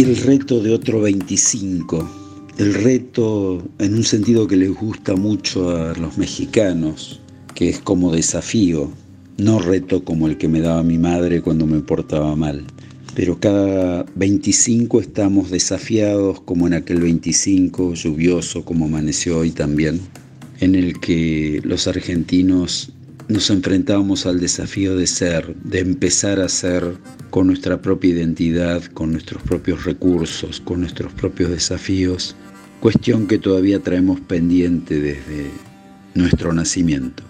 El reto de otro 25. El reto en un sentido que les gusta mucho a los mexicanos, que es como desafío, no reto como el que me daba mi madre cuando me portaba mal. Pero cada 25 estamos desafiados como en aquel 25 lluvioso como amaneció hoy también, en el que los argentinos nos enfrentábamos al desafío de ser, de empezar a ser con nuestra propia identidad, con nuestros propios recursos, con nuestros propios desafíos, cuestión que todavía traemos pendiente desde nuestro nacimiento.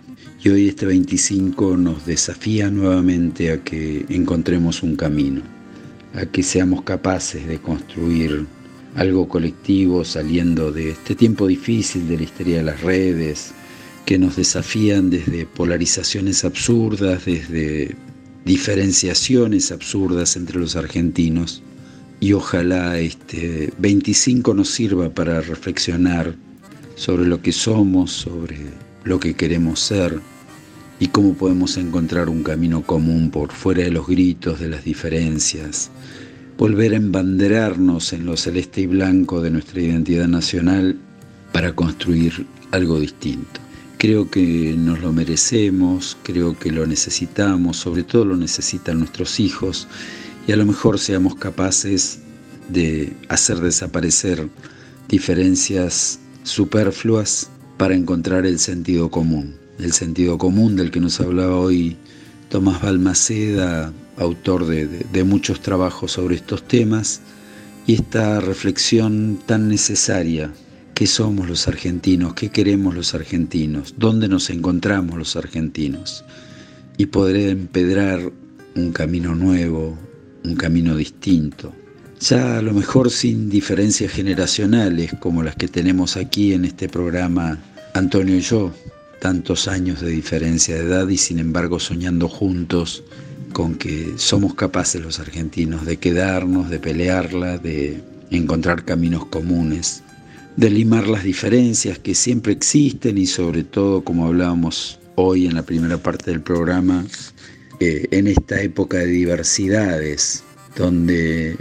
Y hoy este 25 nos desafía nuevamente a que encontremos un camino, a que seamos capaces de construir algo colectivo saliendo de este tiempo difícil de la historia de las redes, que nos desafían desde polarizaciones absurdas, desde diferenciaciones absurdas entre los argentinos. Y ojalá este 25 nos sirva para reflexionar sobre lo que somos, sobre lo que queremos ser y cómo podemos encontrar un camino común por fuera de los gritos, de las diferencias, volver a embanderarnos en lo celeste y blanco de nuestra identidad nacional para construir algo distinto. Creo que nos lo merecemos, creo que lo necesitamos, sobre todo lo necesitan nuestros hijos y a lo mejor seamos capaces de hacer desaparecer diferencias superfluas para encontrar el sentido común, el sentido común del que nos hablaba hoy Tomás Balmaceda, autor de, de muchos trabajos sobre estos temas, y esta reflexión tan necesaria ¿Qué somos los argentinos? ¿Qué queremos los argentinos? ¿Dónde nos encontramos los argentinos? Y poder empedrar un camino nuevo, un camino distinto. Ya a lo mejor sin diferencias generacionales como las que tenemos aquí en este programa Antonio y yo, tantos años de diferencia de edad y sin embargo soñando juntos con que somos capaces los argentinos de quedarnos, de pelearla, de encontrar caminos comunes de limar las diferencias que siempre existen y sobre todo, como hablábamos hoy en la primera parte del programa, en esta época de diversidades, donde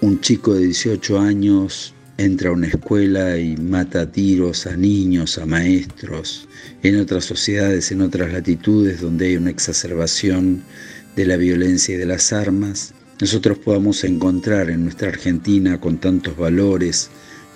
un chico de 18 años entra a una escuela y mata a tiros a niños, a maestros, en otras sociedades, en otras latitudes donde hay una exacerbación de la violencia y de las armas, nosotros podamos encontrar en nuestra Argentina con tantos valores,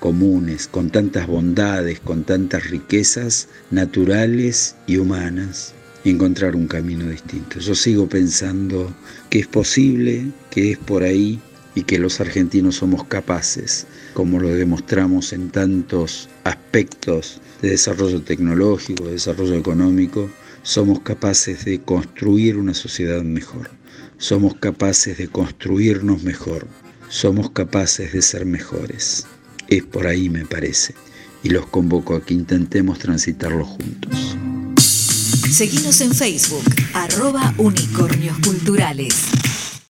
comunes, con tantas bondades, con tantas riquezas naturales y humanas, encontrar un camino distinto. Yo sigo pensando que es posible, que es por ahí y que los argentinos somos capaces, como lo demostramos en tantos aspectos de desarrollo tecnológico, de desarrollo económico, somos capaces de construir una sociedad mejor, somos capaces de construirnos mejor, somos capaces de ser mejores. Es por ahí, me parece. Y los convoco a que intentemos transitarlo juntos. Seguimos en Facebook, arroba unicornios.